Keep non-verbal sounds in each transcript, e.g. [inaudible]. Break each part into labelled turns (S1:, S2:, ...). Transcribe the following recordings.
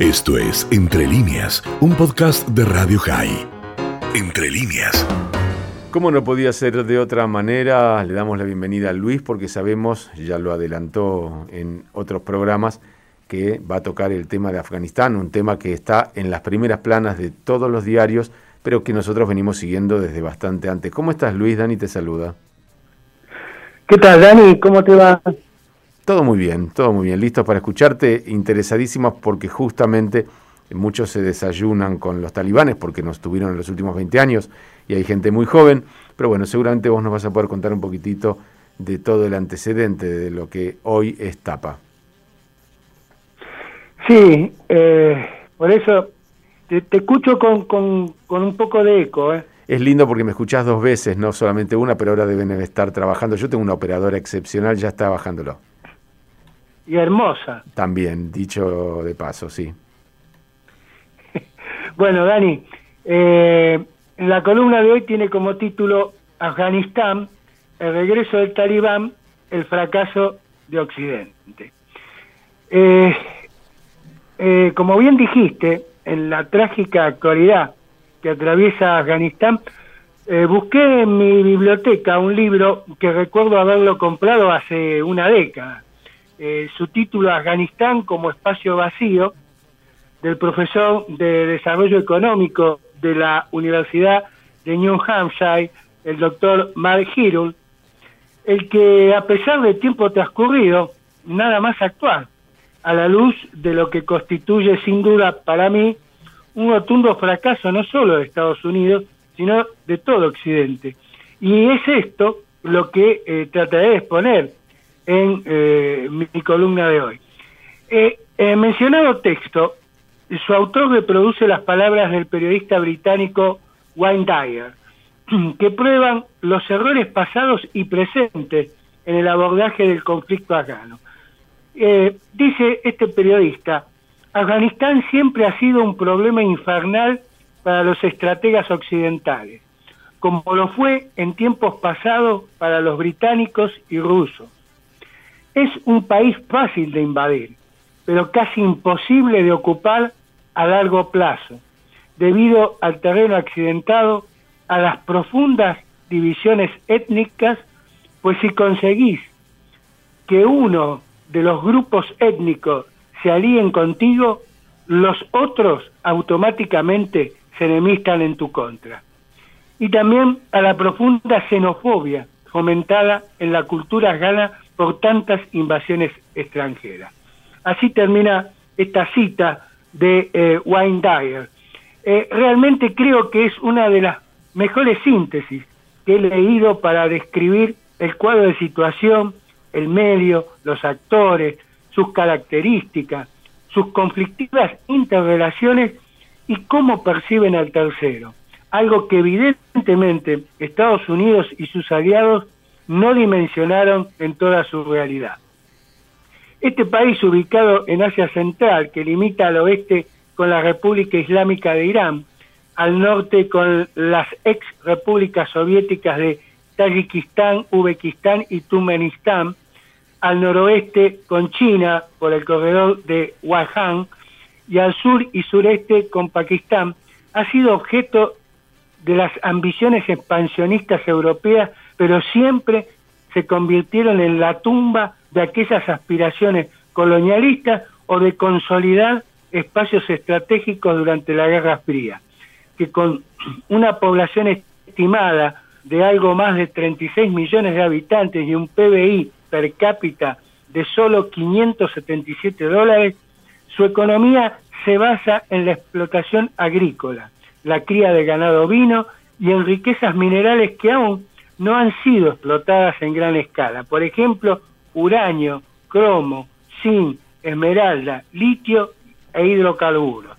S1: Esto es Entre líneas, un podcast de Radio High. Entre líneas.
S2: Como no podía ser de otra manera, le damos la bienvenida a Luis porque sabemos, ya lo adelantó en otros programas, que va a tocar el tema de Afganistán, un tema que está en las primeras planas de todos los diarios, pero que nosotros venimos siguiendo desde bastante antes. ¿Cómo estás, Luis? Dani te saluda.
S3: ¿Qué tal, Dani? ¿Cómo te va?
S2: Todo muy bien, todo muy bien. Listos para escucharte, interesadísimos porque justamente muchos se desayunan con los talibanes porque nos tuvieron en los últimos 20 años y hay gente muy joven, pero bueno, seguramente vos nos vas a poder contar un poquitito de todo el antecedente de lo que hoy es tapa.
S3: Sí, eh, por eso te, escucho con, con, un poco de eco. ¿eh?
S2: Es lindo porque me escuchás dos veces, no solamente una, pero ahora deben estar trabajando. Yo tengo una operadora excepcional, ya está bajándolo.
S3: Y hermosa.
S2: También, dicho de paso, sí. [laughs]
S3: bueno, Dani, eh, la columna de hoy tiene como título Afganistán, el regreso del talibán, el fracaso de Occidente. Eh, eh, como bien dijiste, en la trágica actualidad que atraviesa Afganistán, eh, busqué en mi biblioteca un libro que recuerdo haberlo comprado hace una década. Eh, su título Afganistán como espacio vacío, del profesor de Desarrollo Económico de la Universidad de New Hampshire, el doctor Mark Hirul, el que a pesar del tiempo transcurrido, nada más actual, a la luz de lo que constituye sin duda para mí un rotundo fracaso no solo de Estados Unidos, sino de todo Occidente. Y es esto lo que eh, trataré de exponer en eh, mi, columna de hoy. Eh, mencionado texto, su autor reproduce las palabras del periodista británico Wayne Dyer, [clears throat] que prueban los errores pasados y presentes en el abordaje del conflicto afgano. Eh, dice este periodista, Afganistán siempre ha sido un problema infernal para los estrategas occidentales, como lo fue en tiempos pasados para los británicos y rusos. Es un país fácil de invadir, pero casi imposible de ocupar a largo plazo, debido al terreno accidentado, a las profundas divisiones étnicas, pues si conseguís que uno de los grupos étnicos se alíen contigo, los otros automáticamente se enemistan en tu contra. Y también a la profunda xenofobia fomentada en la cultura afgana por tantas invasiones extranjeras. Así termina esta cita de eh, Wayne Dyer. Eh, realmente creo que es una de las mejores síntesis que he leído para describir el cuadro de situación el medio, los actores, sus características, sus conflictivas interrelaciones y cómo perciben al tercero. Algo que evidentemente Estados Unidos y sus aliados no dimensionaron en toda su realidad. Este país ubicado en Asia Central, que limita al oeste con la República Islámica de Irán, al norte con las ex repúblicas soviéticas de Tayikistán, Uzbekistán y Turkmenistán, al noroeste con China por el corredor de Wuhan y al sur y sureste con Pakistán, ha sido objeto de las ambiciones expansionistas europeas, pero siempre se convirtieron en la tumba de aquellas aspiraciones colonialistas o de consolidar espacios estratégicos durante la Guerra Fría, que con [clears throat] una población estimada de algo más de 36 millones de habitantes y un PBI per cápita de solo 577 dólares, su economía se basa en la explotación agrícola, la cría de ganado vino y en riquezas minerales que aún no han sido explotadas en gran escala. Por ejemplo, uranio, cromo, zinc, esmeralda, litio e hidrocarburos.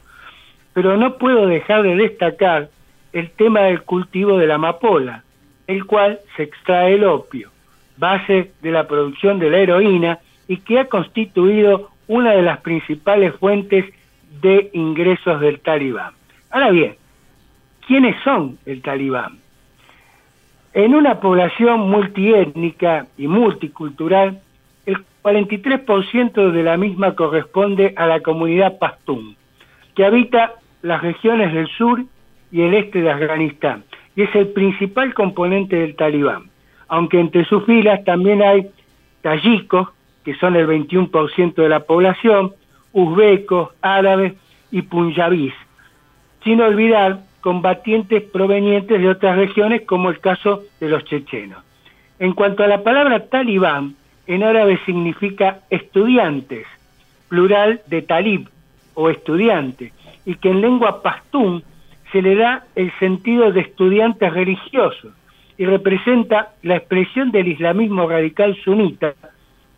S3: Pero no puedo dejar de destacar el tema del cultivo de la amapola, el cual se extrae el opio base de la producción de la heroína y que ha constituido una de las principales fuentes de ingresos del talibán. Ahora bien, ¿quiénes son el talibán? En una población multiétnica y multicultural, el 43% de la misma corresponde a la comunidad pastún, que habita las regiones del sur y el este de Afganistán y es el principal componente del talibán, aunque entre sus filas también hay tayikos, que son el 21% de la población, uzbecos, árabes y punjabís, sin olvidar combatientes provenientes de otras regiones como el caso de los chechenos. En cuanto a la palabra talibán, en árabe significa estudiantes, plural de talib o estudiante, y que en lengua pastún se le da el sentido de estudiantes religiosos y representa la expresión del islamismo radical sunita,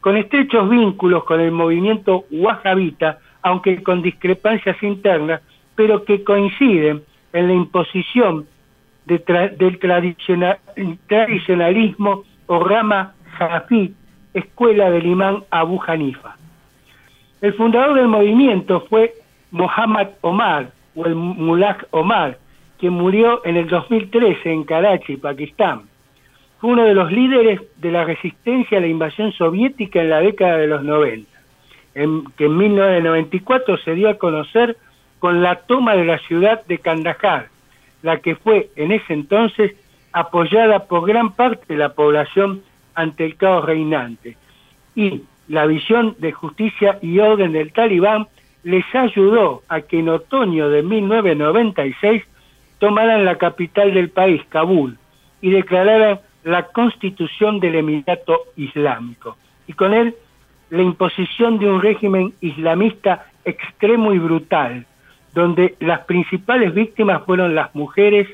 S3: con estrechos vínculos con el movimiento wahhabita, aunque con discrepancias internas, pero que coinciden en la imposición del tradicionalismo o rama Jafi, escuela del imán Abu Hanifa. El fundador del movimiento fue Mohammad Omar, o el Mullah Omar, quien murió en el 2013 en Karachi, Pakistán. Fue uno de los líderes de la resistencia a la invasión soviética en la década de los 90, en, que en 1994 se dio a conocer con la toma de la ciudad de Kandahar, la que fue en ese entonces apoyada por gran parte de la población ante el caos reinante. Y la visión de justicia y orden del talibán les ayudó a que en otoño de 1996 tomaran la capital del país, Kabul, y declararan la constitución del Emirato Islámico, y con él la imposición de un régimen islamista extremo y brutal, donde las principales víctimas fueron las mujeres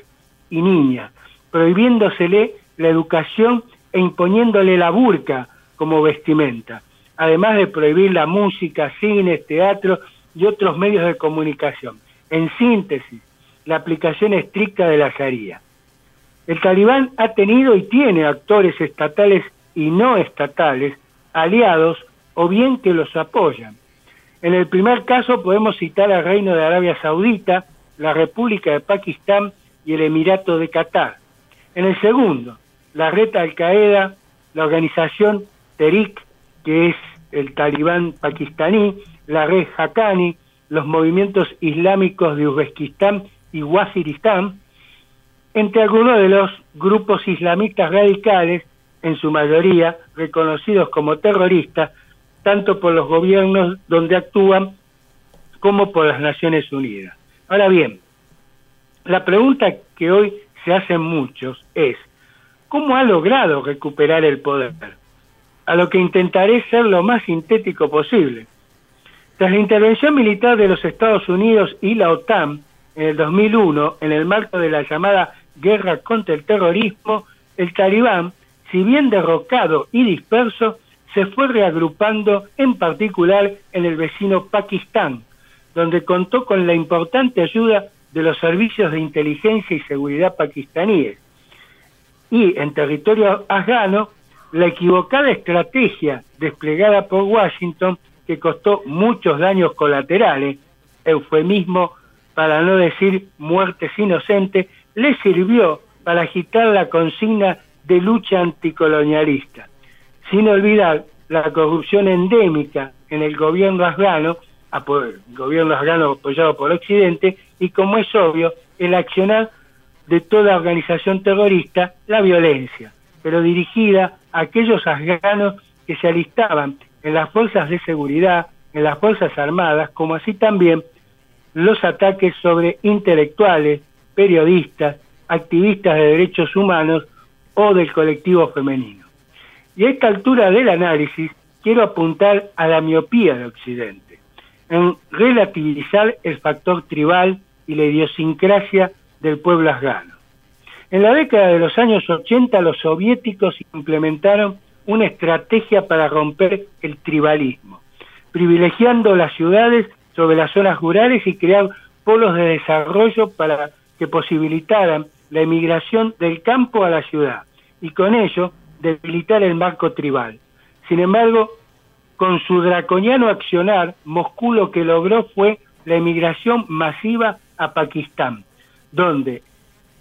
S3: y niñas, prohibiéndosele la educación e imponiéndole la burka como vestimenta, además de prohibir la música, cines, teatro y otros medios de comunicación. En síntesis, la aplicación estricta de la Sharia. El talibán ha tenido y tiene actores estatales y no estatales, aliados o bien que los apoyan. En el primer caso podemos citar al Reino de Arabia Saudita, la República de Pakistán y el Emirato de Qatar. En el segundo, la red Al-Qaeda, la organización Terik, que es el talibán pakistaní, la red Haqqani, los movimientos islámicos de Uzbekistán y Waziristán, entre algunos de los grupos islamistas radicales, en su mayoría reconocidos como terroristas, tanto por los gobiernos donde actúan como por las Naciones Unidas. Ahora bien, la pregunta que hoy se hacen muchos es, ¿cómo ha logrado recuperar el poder? A lo que intentaré ser lo más sintético posible. Tras la intervención militar de los Estados Unidos y la OTAN en el 2001, en el marco de la llamada guerra contra el terrorismo, el talibán, si bien derrocado y disperso, se fue reagrupando en particular en el vecino Pakistán, donde contó con la importante ayuda de los servicios de inteligencia y seguridad pakistaníes. Y en territorio afgano, la equivocada estrategia desplegada por Washington, que costó muchos daños colaterales, eufemismo para no decir muertes inocentes, le sirvió para agitar la consigna de lucha anticolonialista sin olvidar la corrupción endémica en el gobierno afgano, el gobierno afgano apoyado por Occidente, y como es obvio, el accionar de toda organización terrorista, la violencia, pero dirigida a aquellos afganos que se alistaban en las fuerzas de seguridad, en las fuerzas armadas, como así también los ataques sobre intelectuales, periodistas, activistas de derechos humanos o del colectivo femenino. Y a esta altura del análisis quiero apuntar a la miopía de Occidente, en relativizar el factor tribal y la idiosincrasia del pueblo afgano. En la década de los años 80 los soviéticos implementaron una estrategia para romper el tribalismo, privilegiando las ciudades sobre las zonas rurales y crear polos de desarrollo para que posibilitaran la emigración del campo a la ciudad y con ello debilitar el marco tribal. Sin embargo, con su draconiano accionar, Moscú lo que logró fue la emigración masiva a Pakistán, donde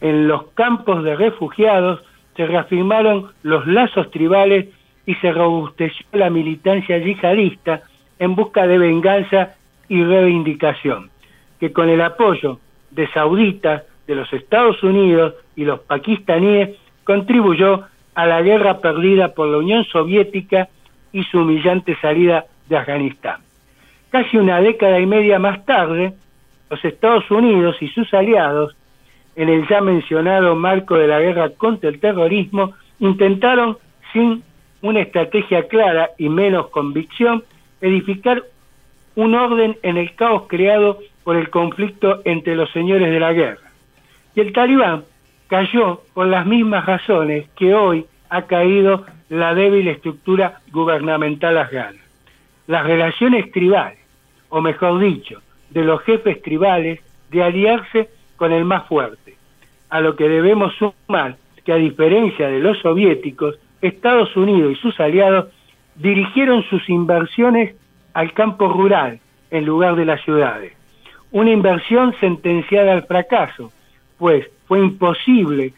S3: en los campos de refugiados se reafirmaron los lazos tribales y se robusteció la militancia yihadista en busca de venganza y reivindicación. que con el apoyo de sauditas, de los Estados Unidos y los pakistaníes contribuyó a la guerra perdida por la Unión Soviética y su humillante salida de Afganistán. Casi una década y media más tarde, los Estados Unidos y sus aliados, en el ya mencionado marco de la guerra contra el terrorismo, intentaron, sin una estrategia clara y menos convicción, edificar un orden en el caos creado por el conflicto entre los señores de la guerra. Y el talibán cayó por las mismas razones que hoy ha caído la débil estructura gubernamental afgana. Las relaciones tribales, o mejor dicho, de los jefes tribales de aliarse con el más fuerte, a lo que debemos sumar que a diferencia de los soviéticos, Estados Unidos y sus aliados dirigieron sus inversiones al campo rural en lugar de las ciudades. Una inversión sentenciada al fracaso, pues fue imposible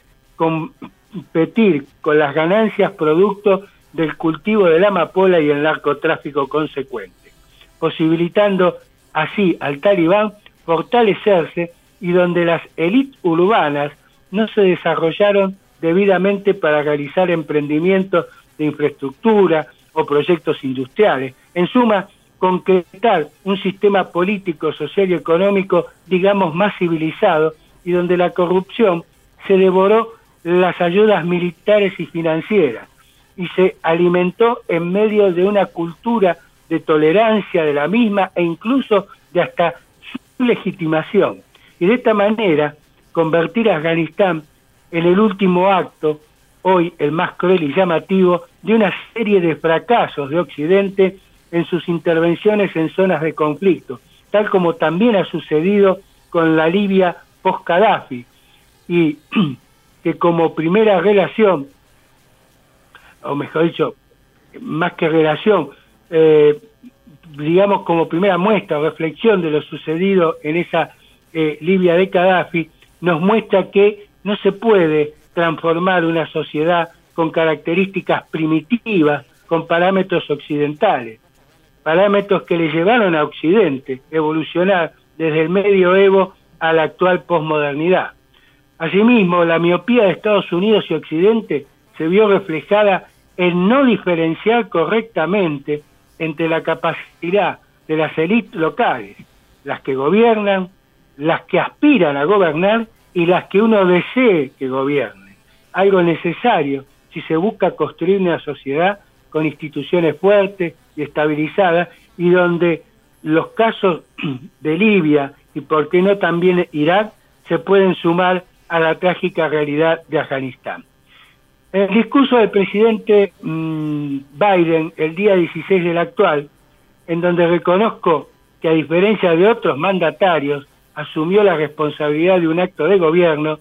S3: competir con las ganancias producto del cultivo de la amapola y el narcotráfico consecuente, posibilitando así al talibán fortalecerse y donde las élites urbanas no se desarrollaron debidamente para realizar emprendimientos de infraestructura o proyectos industriales. En suma, concretar un sistema político, social y económico, digamos, más civilizado y donde la corrupción se devoró las ayudas militares y financieras y se alimentó en medio de una cultura de tolerancia de la misma e incluso de hasta su legitimación. Y de esta manera convertir a Afganistán en el último acto, hoy el más cruel y llamativo, de una serie de fracasos de Occidente en sus intervenciones en zonas de conflicto, tal como también ha sucedido con la Libia post-Gaddafi, y [clears throat] que como primera relación, o mejor dicho, más que relación, eh, digamos como primera muestra o reflexión de lo sucedido en esa eh, Libia de Gaddafi, nos muestra que no se puede transformar una sociedad con características primitivas, con parámetros occidentales, parámetros que le llevaron a Occidente evolucionar desde el medioevo a la actual posmodernidad. Asimismo, la miopía de Estados Unidos y Occidente se vio reflejada en no diferenciar correctamente entre la capacidad de las élites locales, las que gobiernan, las que aspiran a gobernar y las que uno desee que gobiernen. Algo necesario si se busca construir una sociedad con instituciones fuertes y estabilizadas y donde los casos [clears throat] de Libia y por qué no también Irak se pueden sumar a la trágica realidad de Afganistán. El discurso del presidente mm, Biden el día 16 del actual, en donde reconozco que a diferencia de otros mandatarios asumió la responsabilidad de un acto de gobierno,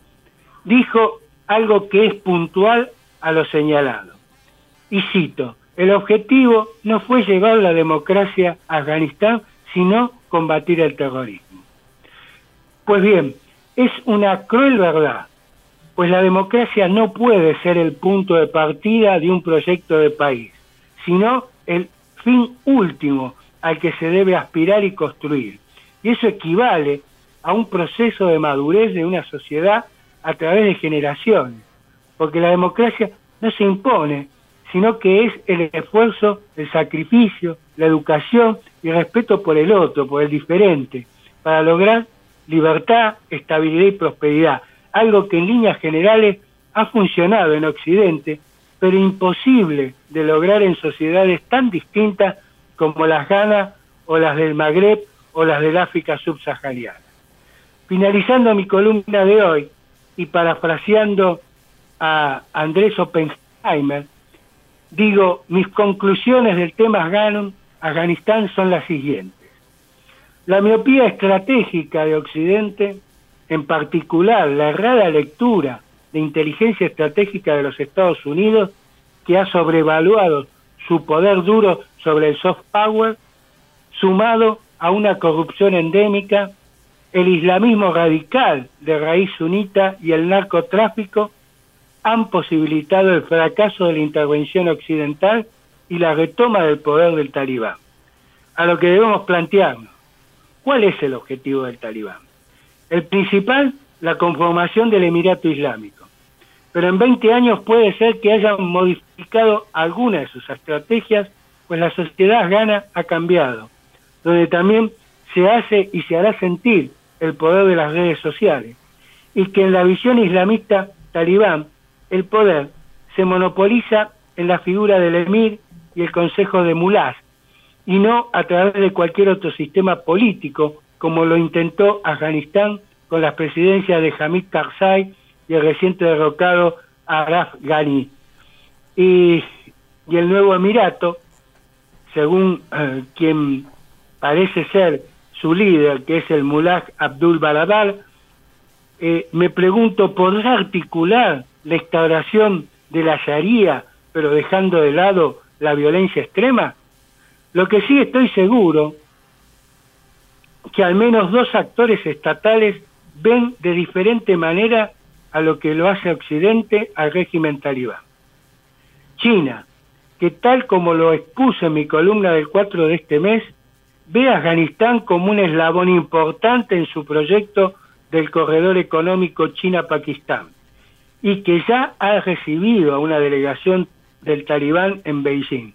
S3: dijo algo que es puntual a lo señalado. Y cito, el objetivo no fue llevar la democracia a Afganistán, sino combatir el terrorismo. Pues bien, es una cruel verdad, pues la democracia no puede ser el punto de partida de un proyecto de país, sino el fin último al que se debe aspirar y construir. Y eso equivale a un proceso de madurez de una sociedad a través de generaciones, porque la democracia no se impone, sino que es el esfuerzo, el sacrificio, la educación y el respeto por el otro, por el diferente, para lograr libertad, estabilidad y prosperidad, algo que en líneas generales ha funcionado en Occidente, pero imposible de lograr en sociedades tan distintas como las Ghana o las del Magreb o las del África subsahariana. Finalizando mi columna de hoy y parafraseando a Andrés Oppenheimer, digo, mis conclusiones del tema Afganistán son las siguientes. La miopía estratégica de Occidente, en particular la errada lectura de inteligencia estratégica de los Estados Unidos, que ha sobrevaluado su poder duro sobre el soft power, sumado a una corrupción endémica el islamismo radical de raíz sunita y el narcotráfico han posibilitado el fracaso de la intervención occidental y la retoma del poder del talibán. A lo que debemos plantearnos, ¿Cuál es el objetivo del talibán? El principal, la conformación del Emirato Islámico. Pero en 20 años puede ser que hayan modificado alguna de sus estrategias, pues la sociedad gana ha cambiado, donde también se hace y se hará sentir el poder de las redes sociales, y que en la visión islamista talibán el poder se monopoliza en la figura del emir y el consejo de mulás, y no a través de cualquier otro sistema político, como lo intentó Afganistán con las presidencias de Hamid Karzai y el reciente derrocado Araf Ghani. Y, el nuevo Emirato, según eh, quien parece ser su líder, que es el Mullah Abdul Baradar, eh, me pregunto, ¿podrá articular la instauración de la Sharia, pero dejando de lado la violencia extrema? Lo que sí estoy seguro, que al menos dos actores estatales ven de diferente manera a lo que lo hace Occidente al régimen talibán. China, que tal como lo expuse en mi columna del 4 de este mes, ve a Afganistán como un eslabón importante en su proyecto del corredor económico China-Pakistán y que ya ha recibido a una delegación del talibán en Beijing.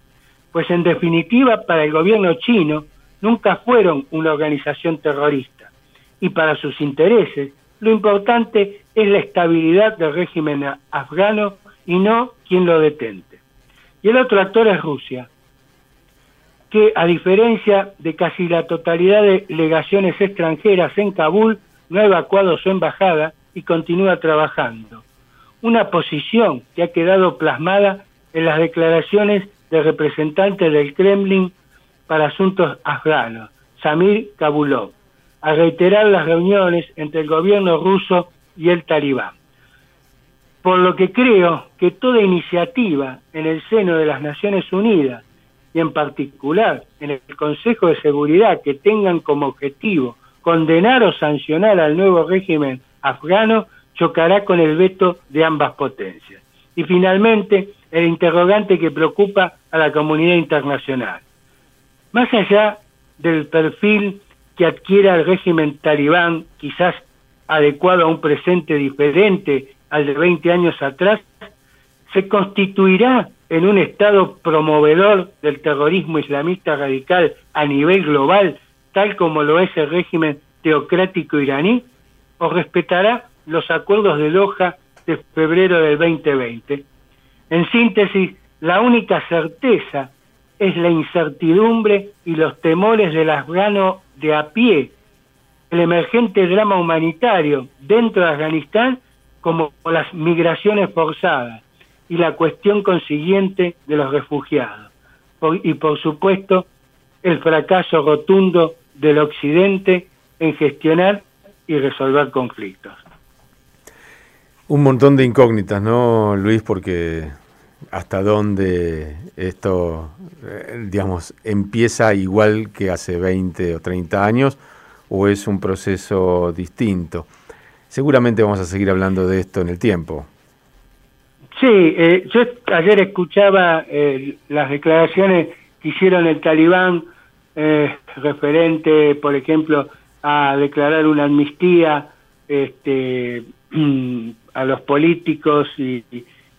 S3: Pues en definitiva para el gobierno chino nunca fueron una organización terrorista y para sus intereses lo importante es la estabilidad del régimen afgano y no quien lo detente. Y el otro actor es Rusia, que a diferencia de casi la totalidad de legaciones extranjeras en Kabul, no ha evacuado su embajada y continúa trabajando. Una posición que ha quedado plasmada en las declaraciones del representante del Kremlin para asuntos afganos, Samir Kabulov, a reiterar las reuniones entre el gobierno ruso y el talibán. Por lo que creo que toda iniciativa en el seno de las Naciones Unidas y en particular en el Consejo de Seguridad que tengan como objetivo condenar o sancionar al nuevo régimen afgano chocará con el veto de ambas potencias. Y finalmente, el interrogante que preocupa a la comunidad internacional. Más allá del perfil que adquiera el régimen talibán, quizás adecuado a un presente diferente al de 20 años atrás, se constituirá en un Estado promovedor del terrorismo islamista radical a nivel global tal como lo es el régimen teocrático iraní, o respetará los acuerdos de Loja de febrero del 2020. En síntesis, la única certeza es la incertidumbre y los temores del afgano de a pie, el emergente drama humanitario dentro de Afganistán como las migraciones forzadas y la cuestión consiguiente de los refugiados. y por supuesto, el fracaso rotundo del Occidente en gestionar y resolver conflictos.
S2: Un montón de incógnitas, ¿no, Luis? Porque hasta dónde esto, eh, digamos, empieza igual que hace 20 o 30 años o es un proceso distinto. Seguramente vamos a seguir hablando de esto en el tiempo.
S3: Sí, eh, yo ayer escuchaba eh, las declaraciones que hicieron el talibán referente, por ejemplo, a declarar una amnistía este, [clears throat] a los políticos y,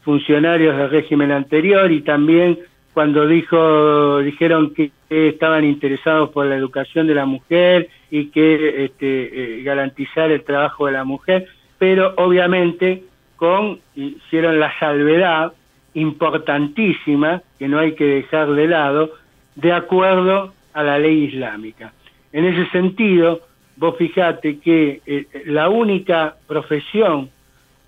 S3: funcionarios del régimen anterior y también cuando dijo dijeron que, estaban interesados por la educación de la mujer y que este, eh, garantizar el trabajo de la mujer, pero obviamente con hicieron la salvedad importantísima que no hay que dejar de lado de acuerdo a la ley islámica. En ese sentido, vos fijate que eh, la única profesión,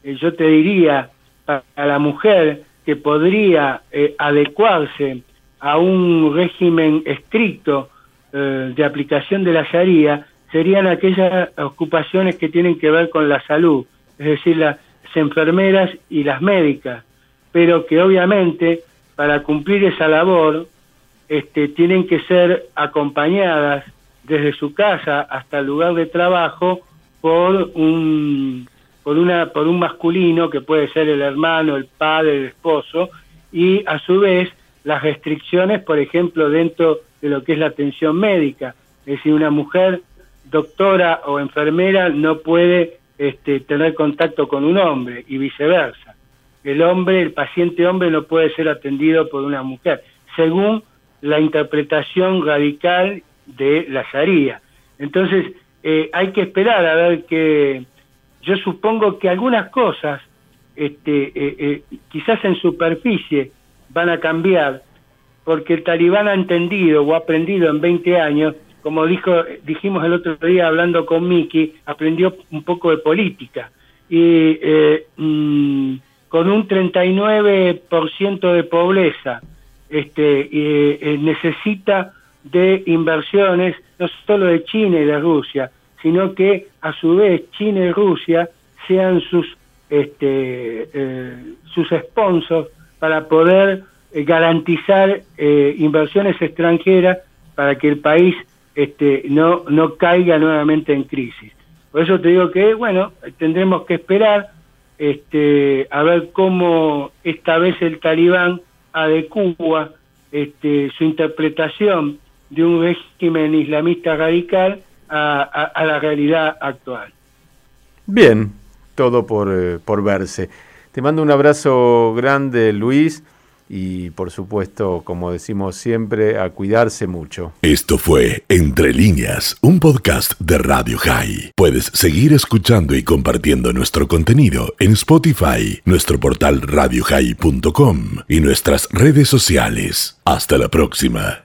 S3: eh, yo te diría, para la mujer que podría eh, adecuarse a un régimen estricto de aplicación de la Sharia, serían aquellas ocupaciones que tienen que ver con la salud, es decir, las enfermeras y las médicas, pero que obviamente para cumplir esa labor este, tienen que ser acompañadas desde su casa hasta el lugar de trabajo por un por una por un masculino que puede ser el hermano, el padre, el esposo y a su vez las restricciones, por ejemplo, dentro de lo que es la atención médica, es decir, una mujer doctora o enfermera no puede este, tener contacto con un hombre y viceversa. El hombre, el paciente hombre no puede ser atendido por una mujer, según la interpretación radical de la Sharia. Entonces, eh, hay que esperar a ver que yo supongo que algunas cosas, este, eh, eh, quizás en superficie, van a cambiar, porque el talibán ha entendido o ha aprendido en 20 años, como dijo, dijimos el otro día hablando con Miki, aprendió un poco de política. Y mm, con un 39% de pobreza, este, necesita de inversiones, no solo de China y de Rusia, sino que a su vez China y Rusia sean sus este, eh, sus sponsors para poder eh, garantizar eh, inversiones extranjeras para que el país este, no, no caiga nuevamente en crisis. Por eso te digo que, bueno, tendremos que esperar este, a ver cómo esta vez el talibán adecua este, su interpretación de un régimen islamista radical a, la realidad actual.
S2: Bien, todo por, eh, por verse. Te mando un abrazo grande, Luis, y por supuesto, como decimos siempre, a cuidarse mucho.
S1: Esto fue Entre líneas, un podcast de Radio High. Puedes seguir escuchando y compartiendo nuestro contenido en Spotify, nuestro portal radiohigh.com y nuestras redes sociales. Hasta la próxima.